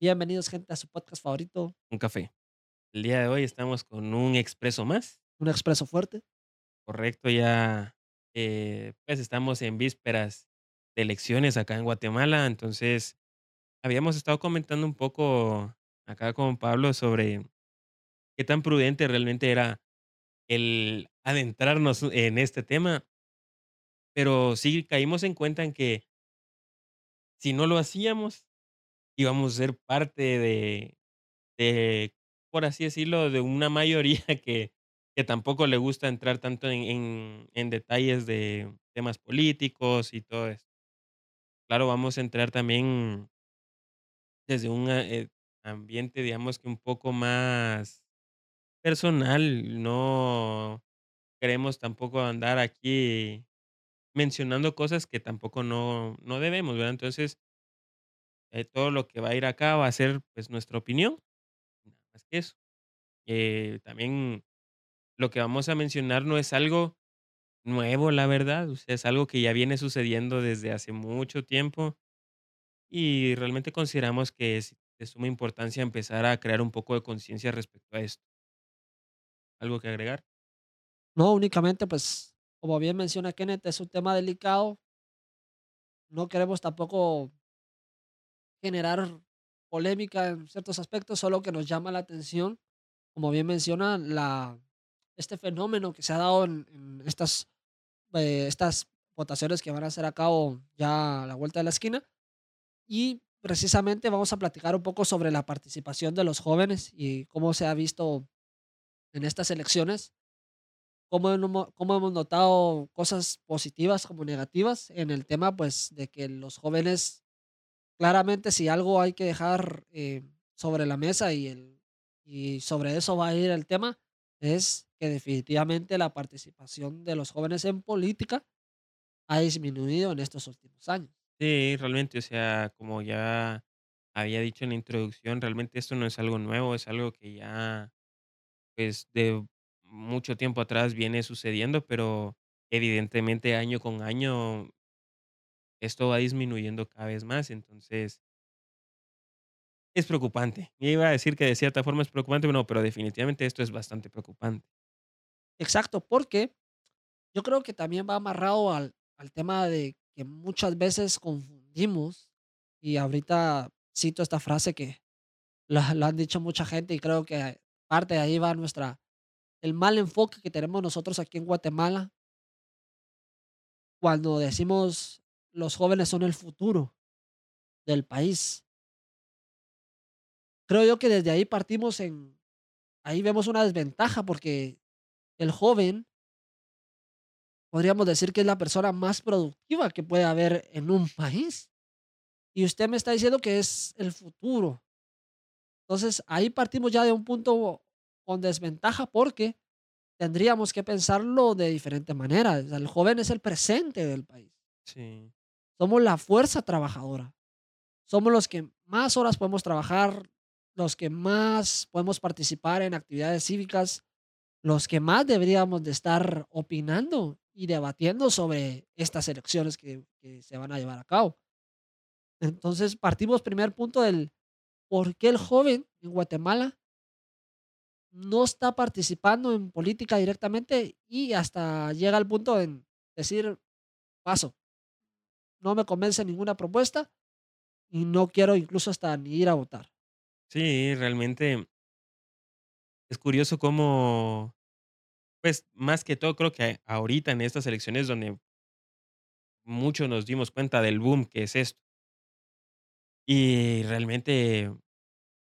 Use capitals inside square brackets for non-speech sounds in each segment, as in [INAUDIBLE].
Bienvenidos, gente, a su podcast favorito. Un café. El día de hoy estamos con un expreso más. Un expreso fuerte. Correcto, ya, eh, pues, estamos en vísperas de elecciones acá en Guatemala. Entonces, habíamos estado comentando un poco acá con Pablo sobre qué tan prudente realmente era el adentrarnos en este tema. Pero sí caímos en cuenta en que si no lo hacíamos, íbamos a ser parte de por así decirlo, de una mayoría [LAUGHS] que que tampoco le gusta entrar tanto en en en detalles de temas políticos y todo eso. Claro, vamos a entrar también desde un, eh, ambiente, digamos que un poco más personal. No queremos tampoco andar aquí mencionando cosas que tampoco no no debemos, ¿verdad? Entonces eh, todo lo que va a ir acá va a ser, pues, nuestra opinión, nada más que eso. Eh, también lo que vamos a mencionar no es algo nuevo, la verdad, es algo que ya viene sucediendo desde hace mucho tiempo y realmente consideramos que es de suma importancia empezar a crear un poco de conciencia respecto a esto. ¿Algo que agregar? No, únicamente, pues, como bien menciona Kenneth, es un tema delicado. No queremos tampoco generar polémica en ciertos aspectos, solo que nos llama la atención, como bien menciona, la este fenómeno que se ha dado en estas, eh, estas votaciones que van a hacer a cabo ya a la vuelta de la esquina. Y precisamente vamos a platicar un poco sobre la participación de los jóvenes y cómo se ha visto en estas elecciones. Cómo cómo hemos notado cosas positivas como negativas en el tema, pues, de que los jóvenes, claramente, si algo hay que dejar, eh, sobre la mesa y el y sobre eso va a ir el tema, es que definitivamente la participación de los jóvenes en política ha disminuido en estos últimos años. Sí, realmente, o sea, como ya había dicho en la introducción, realmente esto no es algo nuevo, es algo que ya, pues, de mucho tiempo atrás viene sucediendo, pero evidentemente año con año esto va disminuyendo cada vez más, entonces es preocupante. Iba a decir que de cierta forma es preocupante, pero no, pero definitivamente esto es bastante preocupante. Exacto, porque yo creo que también va amarrado al al tema de que muchas veces confundimos, y ahorita cito esta frase que la han dicho mucha gente y creo que parte de ahí va nuestra el mal enfoque que tenemos nosotros aquí en Guatemala cuando decimos: "Los jóvenes son el futuro del país". Creo yo que desde ahí partimos en ahí vemos una desventaja, porque el joven podríamos decir que es la persona más productiva que puede haber en un país. Y usted me está diciendo que es el futuro. Entonces, ahí partimos ya de un punto con desventaja, porque tendríamos que pensarlo de diferente manera. El joven es el presente del país. Sí. Somos la fuerza trabajadora. Somos los que más horas podemos trabajar, los que más podemos participar en actividades cívicas, los que más deberíamos de estar opinando y debatiendo sobre estas elecciones que que se van a llevar a cabo. Entonces, partimos primer punto del por qué el joven en Guatemala no está participando en política directamente y hasta llega al punto en decir: "Paso". No me convence ninguna propuesta y no quiero incluso hasta ni ir a votar. Sí, realmente es curioso cómo, pues, más que todo, creo que ahorita en estas elecciones donde muchos nos dimos cuenta del boom que es esto. Y realmente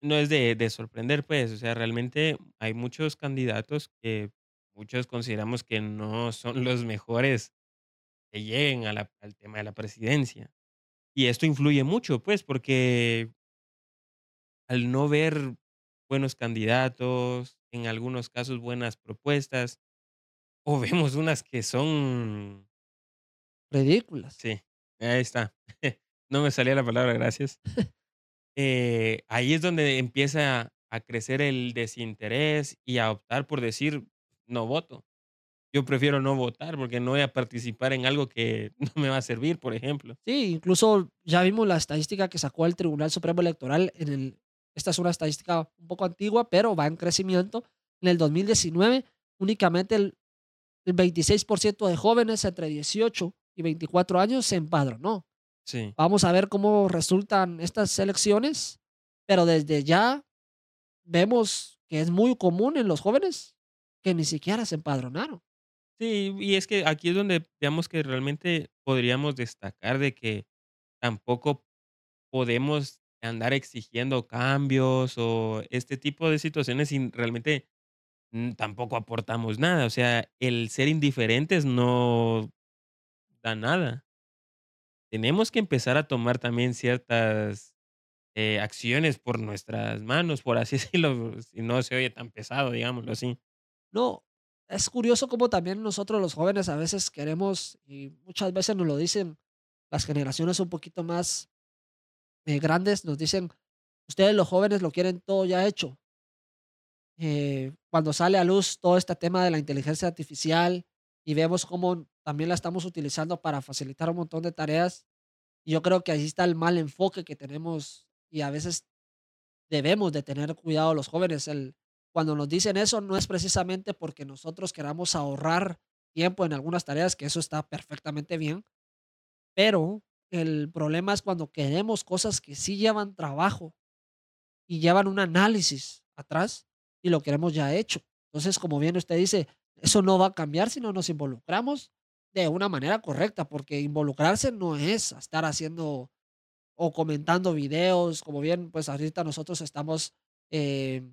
no es de de sorprender, pues, o sea, realmente hay muchos candidatos que muchos consideramos que no son los mejores que lleguen a la al tema de la presidencia. Y esto influye mucho, pues, porque al no ver buenos candidatos, en algunos casos buenas propuestas, o [LAUGHS] vemos unas que son Ridículas. Sí, ahí está. [LAUGHS] No me salía la palabra, gracias. [LAUGHS] Eh, ahí es donde empieza a crecer el desinterés y a optar por decir: "No voto". Yo prefiero no votar porque no voy a participar en algo que [LAUGHS] no me va a servir, por ejemplo. Sí, incluso ya vimos la estadística que sacó el Tribunal Supremo Electoral en el esta es una estadística un poco antigua, pero va en crecimiento. En el 2019, únicamente el, el 26% de jóvenes entre 18 y 24 años se empadronó. Sí. Vamos a ver cómo resultan estas elecciones, pero desde ya vemos que es muy común en los jóvenes que ni siquiera se empadronaron. Sí, y es que aquí es donde digamos que realmente podríamos destacar de que tampoco podemos andar exigiendo cambios o este tipo de situaciones sin realmente mm, tampoco aportamos nada. O sea, el ser indiferentes no da nada. Tenemos que empezar a tomar también ciertas eh, acciones por nuestras manos, por así [LAUGHS] decirlo, si no se oye tan pesado, digámoslo así. No, es curioso cómo también nosotros los jóvenes a veces queremos, y muchas veces nos lo dicen las generaciones un poquito más eh, grandes, nos dicen, ustedes los jóvenes lo quieren todo ya hecho. Eh, cuando sale a luz todo este tema de la inteligencia artificial y vemos cómo también la estamos utilizando para facilitar un montón de tareas, yo creo que ahí está el mal enfoque que tenemos y a veces debemos de tener cuidado los jóvenes. El, cuando nos dicen eso no es precisamente porque nosotros queramos ahorrar tiempo en algunas tareas, que eso está perfectamente bien, pero el problema es cuando queremos cosas que sí llevan trabajo y llevan un análisis atrás y lo queremos ya hecho. Entonces, como bien usted dice, eso no va a cambiar si no nos involucramos de una manera correcta, porque involucrarse no es estar haciendo o comentando videos, como bien, pues ahorita nosotros estamos eh,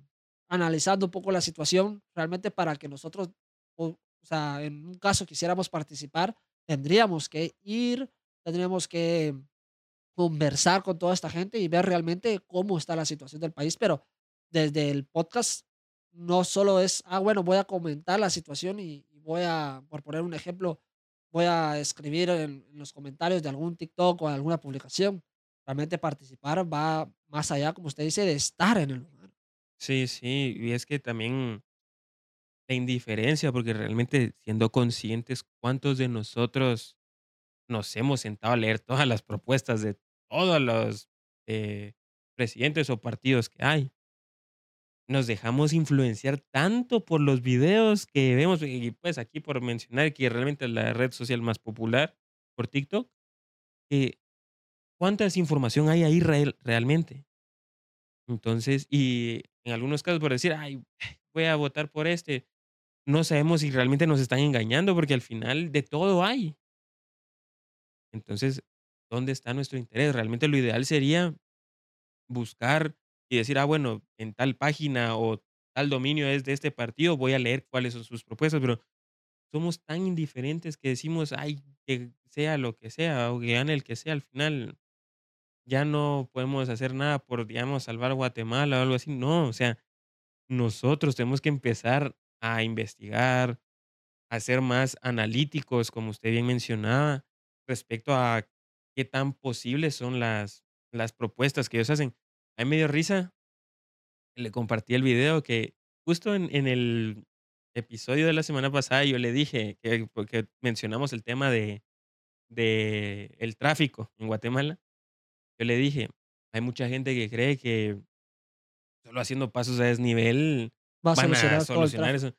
analizando un poco la situación, realmente para que nosotros, o, sea, en un caso quisiéramos participar, tendríamos que ir, tendríamos que conversar con toda esta gente y ver realmente cómo está la situación del país, pero desde el podcast no solo es, ah, bueno, voy a comentar la situación y, y voy a, por poner un ejemplo, voy a escribir en, en los comentarios de algún TikTok o alguna publicación. Realmente participar va más allá, como usted dice, de estar en el lugar. Sí, sí, y es que también la indiferencia, porque realmente siendo conscientes, ¿cuántos de nosotros nos hemos sentado a leer todas las propuestas de todos los eh, presidentes o partidos que hay? Nos dejamos influenciar tanto por los videos que vemos, y pues aquí por mencionar que realmente es la red social más popular, por TikTok, cuánta desinformación hay ahí real- realmente. Entonces, y en algunos casos por decir, ay, voy a votar por este, no sabemos si realmente nos están engañando porque al final de todo hay. Entonces, ¿dónde está nuestro interés? Realmente lo ideal sería buscar y decir, ah, bueno, en tal página o tal dominio es de este partido, voy a leer cuáles son sus propuestas, pero somos tan indiferentes que decimos, ay, que sea lo que sea o que gane el que sea, al final ya no podemos hacer nada por, digamos, salvar Guatemala o algo así. No, o sea, nosotros tenemos que empezar a investigar, a ser más analíticos, como usted bien mencionaba, respecto a qué tan posibles son las, las propuestas que ellos hacen. A mí me dio risa, le compartí el video que justo en, en el episodio de la semana pasada yo le dije que porque mencionamos el tema de, de el tráfico en Guatemala, yo le dije, hay mucha gente que cree que solo haciendo pasos a desnivel Va a van a solucionar solucionar eso.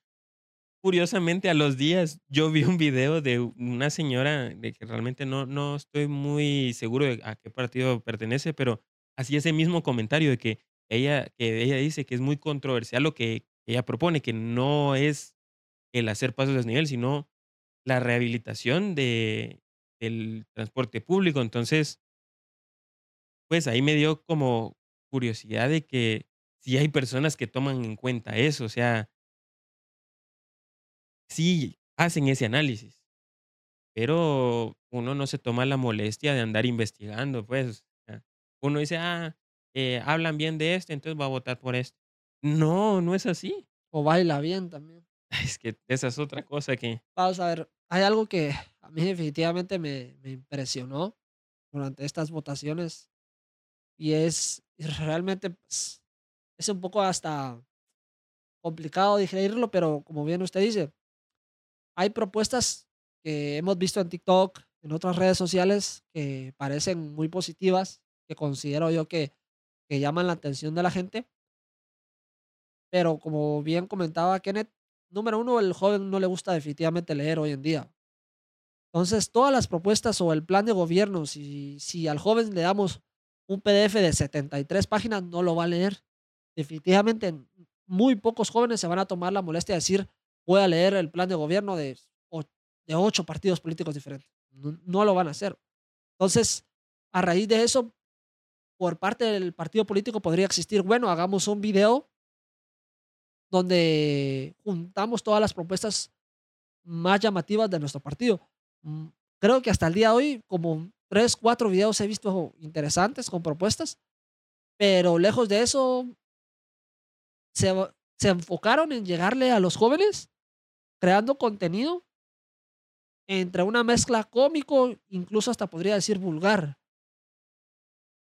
Curiosamente, a los días yo vi un video de una señora de que realmente no, no estoy muy seguro de a qué partido pertenece, pero hacía ese mismo comentario de que ella, que ella dice que es muy controversial lo que ella propone, que no es el hacer pasos a desnivel, sino la rehabilitación de, del transporte público. Entonces, pues ahí me dio como curiosidad de que si hay personas que toman en cuenta eso, o sea, sí hacen ese análisis, pero uno no se toma la molestia de andar investigando, pues. uno dice, ah, eh, hablan bien de este, entonces voy a votar por este. No, no es así. O baila bien también. [LAUGHS] Es que esa es otra cosa que, Vamos a ver, hay algo que a mí definitivamente me, me impresionó durante estas votaciones y es realmente pues, es un poco hasta complicado digerirlo, pero como bien usted dice, hay propuestas que hemos visto en TikTok, en otras redes sociales, que parecen muy positivas, que considero yo que, que llaman la atención de la gente. Pero como bien comentaba Kenneth, número uno, el joven no le gusta definitivamente leer hoy en día. Entonces, todas las propuestas o el plan de gobierno, si, si al joven le damos un PDF de 73 páginas, no lo va a leer. Definitivamente, muy pocos jóvenes se van a tomar la molestia de decir, voy a leer el plan de gobierno de, ocho partidos políticos diferentes. No, lo van a hacer. Entonces, a raíz de eso, por parte del partido político podría existir, bueno, hagamos un video donde juntamos todas las propuestas más llamativas de nuestro partido. Mm, creo que hasta el día de hoy, como tres, cuatro videos he visto interesantes con propuestas, pero lejos de eso, se, se enfocaron en llegarle a los jóvenes creando contenido entre una mezcla cómico, incluso hasta podría decir vulgar.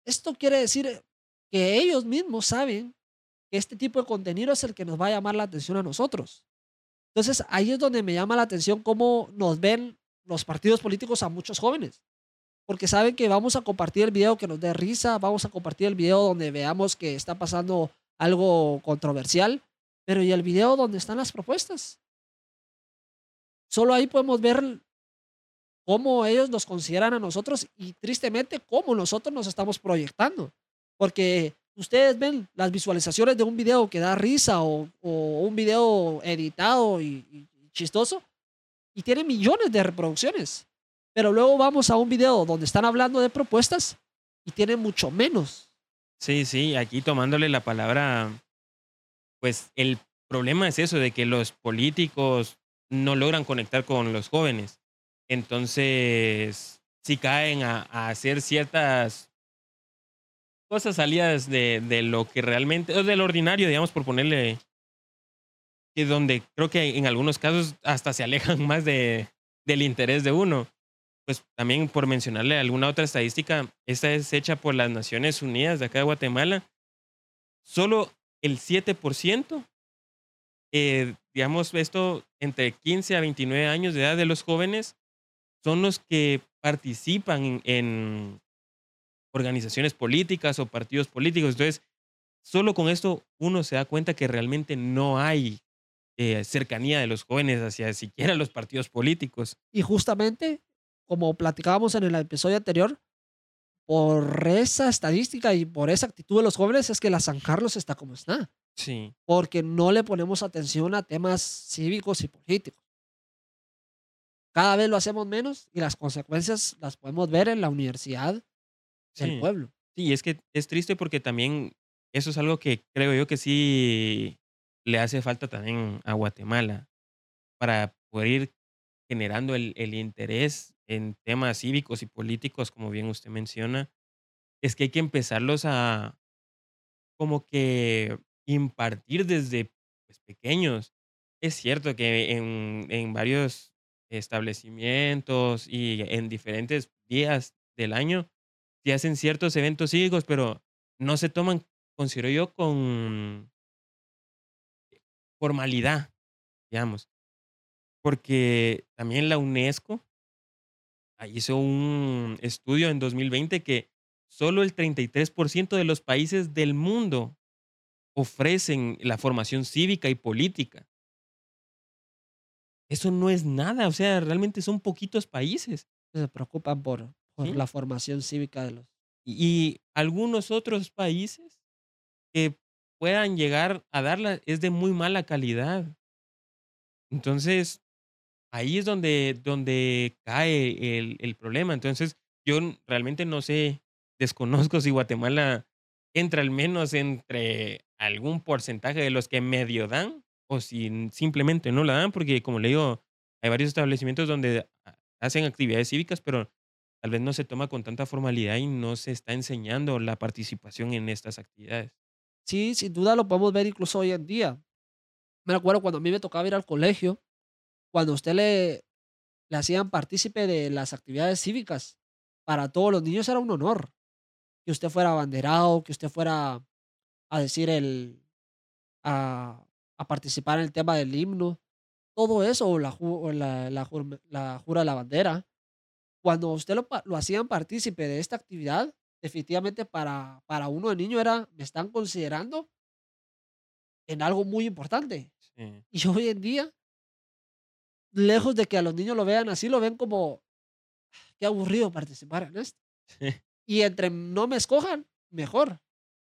Esto quiere decir que ellos mismos saben que este tipo de contenido es el que nos va a llamar la atención a nosotros. Entonces ahí es donde me llama la atención cómo nos ven los partidos políticos a muchos jóvenes. Porque saben que vamos a compartir el video que nos dé risa, vamos a compartir el video donde veamos que está pasando algo controversial, pero ¿y el video donde están las propuestas? Solo ahí podemos ver cómo ellos nos consideran a nosotros y tristemente cómo nosotros nos estamos proyectando. Porque ustedes ven las visualizaciones de un video que da risa o, un video editado y, chistoso y tiene millones de reproducciones. Pero luego vamos a un video donde están hablando de propuestas y tiene mucho menos. Sí, sí, aquí tomándole la palabra, pues el problema es eso de que los políticos no logran conectar con los jóvenes. Entonces, si caen a, a hacer ciertas cosas salidas de, de lo que realmente, o del ordinario, digamos, por ponerle, que donde creo que en algunos casos hasta se alejan [LAUGHS] más de, del interés de uno. Pues también por mencionarle alguna otra estadística, esta es hecha por las Naciones Unidas de acá de Guatemala. Solo el 7%, eh, digamos esto, entre 15 a 29 años de edad de los jóvenes, son los que participan en, organizaciones políticas o partidos políticos. Entonces, solo con esto uno se da cuenta que realmente no hay eh, cercanía de los jóvenes hacia siquiera los partidos políticos. Y justamente, como platicábamos en el episodio anterior, por esa estadística y por esa actitud de los jóvenes es que la San Carlos está como está. Sí. Porque no le ponemos atención a temas cívicos y políticos. Cada vez lo hacemos menos y las consecuencias las podemos ver en la universidad del pueblo. Sí, es que es triste porque también eso es algo que creo yo que sí le hace falta también a Guatemala para poder ir generando el, el interés en temas cívicos y políticos, como bien usted menciona, es que hay que empezarlos a como que impartir desde pues, pequeños. Es cierto que en, en varios establecimientos y en diferentes días del año se hacen ciertos eventos cívicos, pero no se toman, considero yo, con formalidad, digamos. Porque también la UNESCO hizo un estudio en 2020 que solo el 33% de los países del mundo ofrecen la formación cívica y política. Eso no es nada, o sea, realmente son poquitos países. Se preocupan por, por la formación cívica de los... Y, algunos otros países que puedan llegar a darla es de muy mala calidad. Entonces, ahí es donde, donde cae el, el problema. Entonces, yo realmente no sé, [LAUGHS] desconozco si Guatemala entra al menos entre algún porcentaje de los que medio dan o si simplemente no la dan, porque como le digo, hay varios establecimientos donde hacen actividades cívicas, pero tal vez no se toma con tanta formalidad y no se está enseñando la participación en estas actividades. Sí, sin duda lo podemos ver incluso hoy en día. Me acuerdo cuando a mí me tocaba ir al colegio, cuando usted le, le hacían partícipe de las actividades cívicas, para todos los niños era un honor que usted fuera abanderado, que usted fuera a decir el, a, a participar en el tema del himno. todo eso, o la, o la, la la jura de la bandera, cuando usted lo, lo hacían partícipe de esta actividad, definitivamente para, para uno de niño era, me están considerando en algo muy importante. Sí, Y hoy en día, lejos de que a los niños lo vean así, lo ven como, qué aburrido participar en esto. sí, Y entre no me escojan, mejor.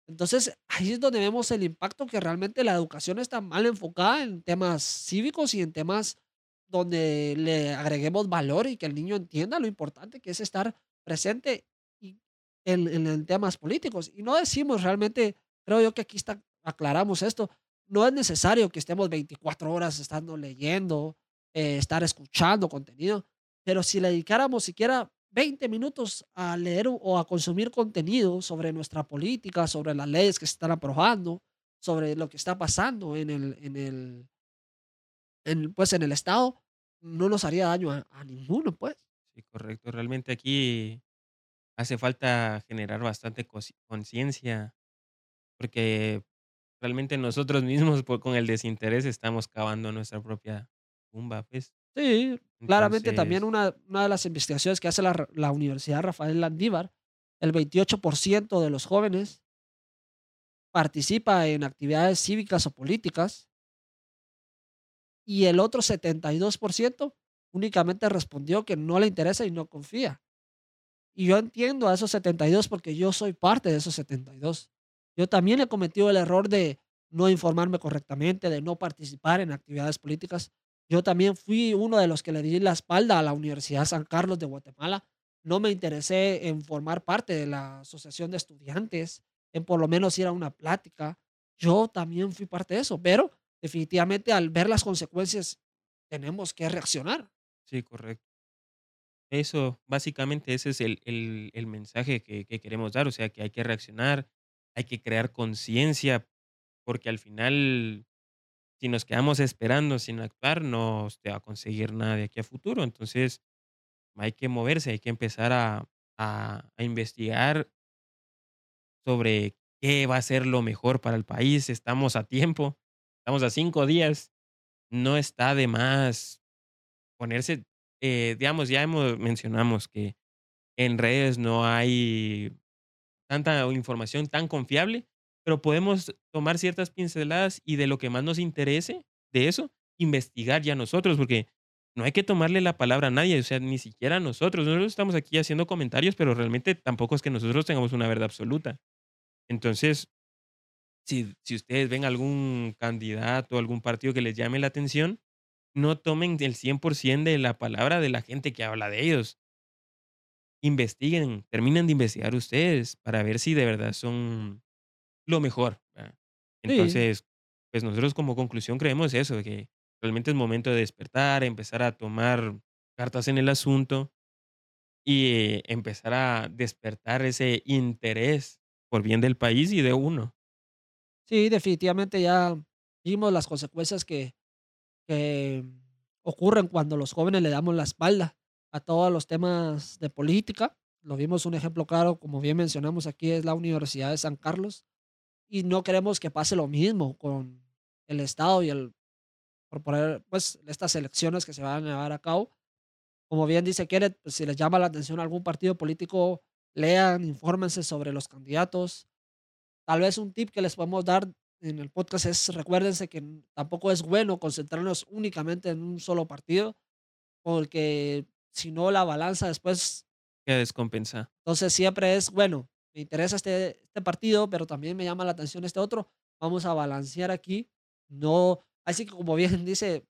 Entonces, ahí es donde vemos el impacto que realmente la educación está mal enfocada en temas cívicos y en temas donde le agreguemos valor y que el niño entienda lo importante que es estar presente y en, en- en temas políticos. Y no decimos realmente, creo yo que aquí está, aclaramos esto, no es necesario que estemos 24 horas estando leyendo, eh, estar escuchando contenido, pero si le dedicáramos siquiera 20 minutos a leer o a consumir contenido sobre nuestra política, sobre las leyes que se están aprobando, sobre lo que está pasando en el, en el, pues, en el Estado, no nos haría daño a, ninguno, pues. sí, correcto. Realmente aquí hace falta generar bastante conciencia, porque realmente nosotros mismos por- con el desinterés estamos cavando nuestra propia pues. Sí, claramente también una, una de las investigaciones que hace la, la Universidad Rafael Landívar, el 28% de los jóvenes participa en actividades cívicas o políticas y el otro 72% únicamente respondió que no le interesa y no confía. Y yo entiendo a esos 72 porque yo soy parte de esos 72. Yo también he cometido el error de no informarme correctamente, de no participar en actividades políticas. Yo también fui uno de los que le di la espalda a la Universidad San Carlos de Guatemala. No me interesé en formar parte de la asociación de estudiantes, en por lo menos ir a una plática. Yo también fui parte de eso, pero definitivamente al ver las consecuencias tenemos que reaccionar. sí, correcto. Eso, básicamente ese es el, el- el mensaje que, que queremos dar, o sea, que hay que reaccionar, hay que crear conciencia, porque al final, si nos quedamos esperando sin actuar, no se va a conseguir nada de aquí a futuro. Entonces, hay que moverse, hay que empezar a, a, investigar sobre qué va a ser lo mejor para el país. Estamos a tiempo, estamos a cinco días, no está de más ponerse, eh, digamos, ya hemos, mencionamos que en redes no hay tanta información tan confiable, pero podemos tomar ciertas pinceladas y de lo que más nos interese de eso, investigar ya nosotros, porque no hay que tomarle la palabra a nadie, o sea, ni siquiera nosotros. Nosotros estamos aquí haciendo comentarios, pero realmente tampoco es que nosotros tengamos una verdad absoluta. Entonces, si, si ustedes ven algún candidato, algún partido que les llame la atención, no tomen el 100% de la palabra de la gente que habla de ellos investiguen, terminen de investigar ustedes para ver si de verdad son lo mejor, ¿verdad? Sí, Entonces, pues nosotros como conclusión creemos eso, que realmente es momento de despertar, empezar a tomar cartas en el asunto y eh, empezar a despertar ese interés por bien del país y de uno. sí, definitivamente ya vimos las consecuencias que que ocurren cuando los jóvenes le damos la espalda a todos los temas de política. Lo vimos un ejemplo claro, como bien mencionamos aquí, es la Universidad de San Carlos, y no queremos que pase lo mismo con el Estado y el proponer, pues, estas elecciones que se van a llevar a cabo. Como bien dice Kenneth, pues, si les llama la atención algún partido político, lean, infórmense sobre los candidatos, Tal vez un tip que les podemos dar en el podcast es recuérdense que tampoco es bueno concentrarnos únicamente en un solo partido, porque si no la balanza después, Que descompensa. entonces siempre es, bueno, me interesa este, este partido, pero también me llama la atención este otro, vamos a balancear aquí, no, así que como bien [LAUGHS] dice,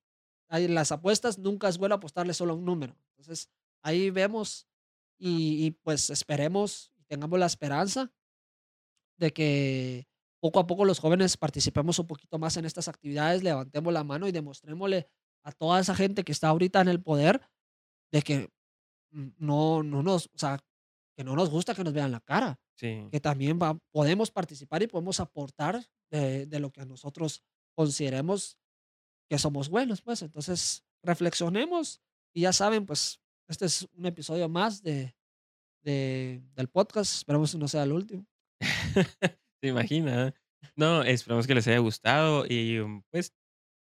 las apuestas nunca es bueno apostarle solo a un número, entonces ahí vemos y, pues esperemos, tengamos la esperanza de que poco a poco los jóvenes participemos un poquito más en estas actividades, levantemos la mano y demostrémosle a toda esa gente que está ahorita en el poder de que mm, no, no nos, o sea, que no nos gusta que nos vean la cara, Sí, que también va- podemos participar y podemos aportar de, de lo que nosotros consideremos que somos buenos, pues entonces reflexionemos y ya saben, pues este es un episodio más de, de- del podcast, esperemos que no sea el último. [LAUGHS] ¿Se imagina? No, esperamos que les haya gustado y, mm, pues,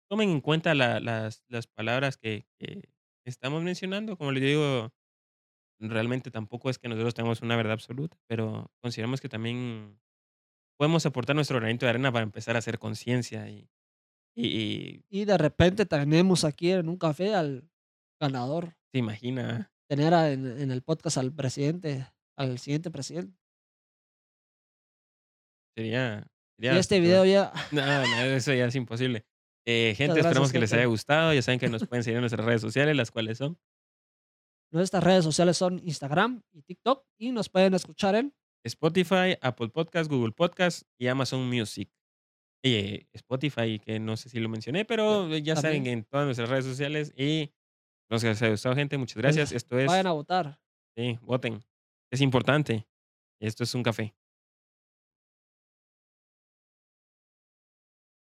tomen en cuenta la las las palabras que que estamos mencionando. Como les digo, realmente tampoco es que nosotros tengamos una verdad absoluta, pero consideramos que también podemos aportar nuestro granito de arena para empezar a hacer conciencia y y y Y de repente tenemos aquí en un café al ganador. ¿Se imagina? Tener a en en el podcast al presidente, al siguiente presidente. Sería Y sería este video ya no, no, [LAUGHS] eso ya es imposible. Eh, gente, Muchas esperamos gracias, que les haya gustado. Ya saben que nos pueden seguir en nuestras redes sociales, las cuales son Nuestras redes sociales son Instagram y TikTok, y nos pueden escuchar en Spotify, Apple Podcast, Google Podcast y Amazon Music. Eh, Spotify, que no sé si lo mencioné, pero ya saben también. que en todas nuestras redes sociales y nos haya gustado, gente. Muchas gracias. Esto es vayan a votar. sí, voten. Es importante. Esto es un café.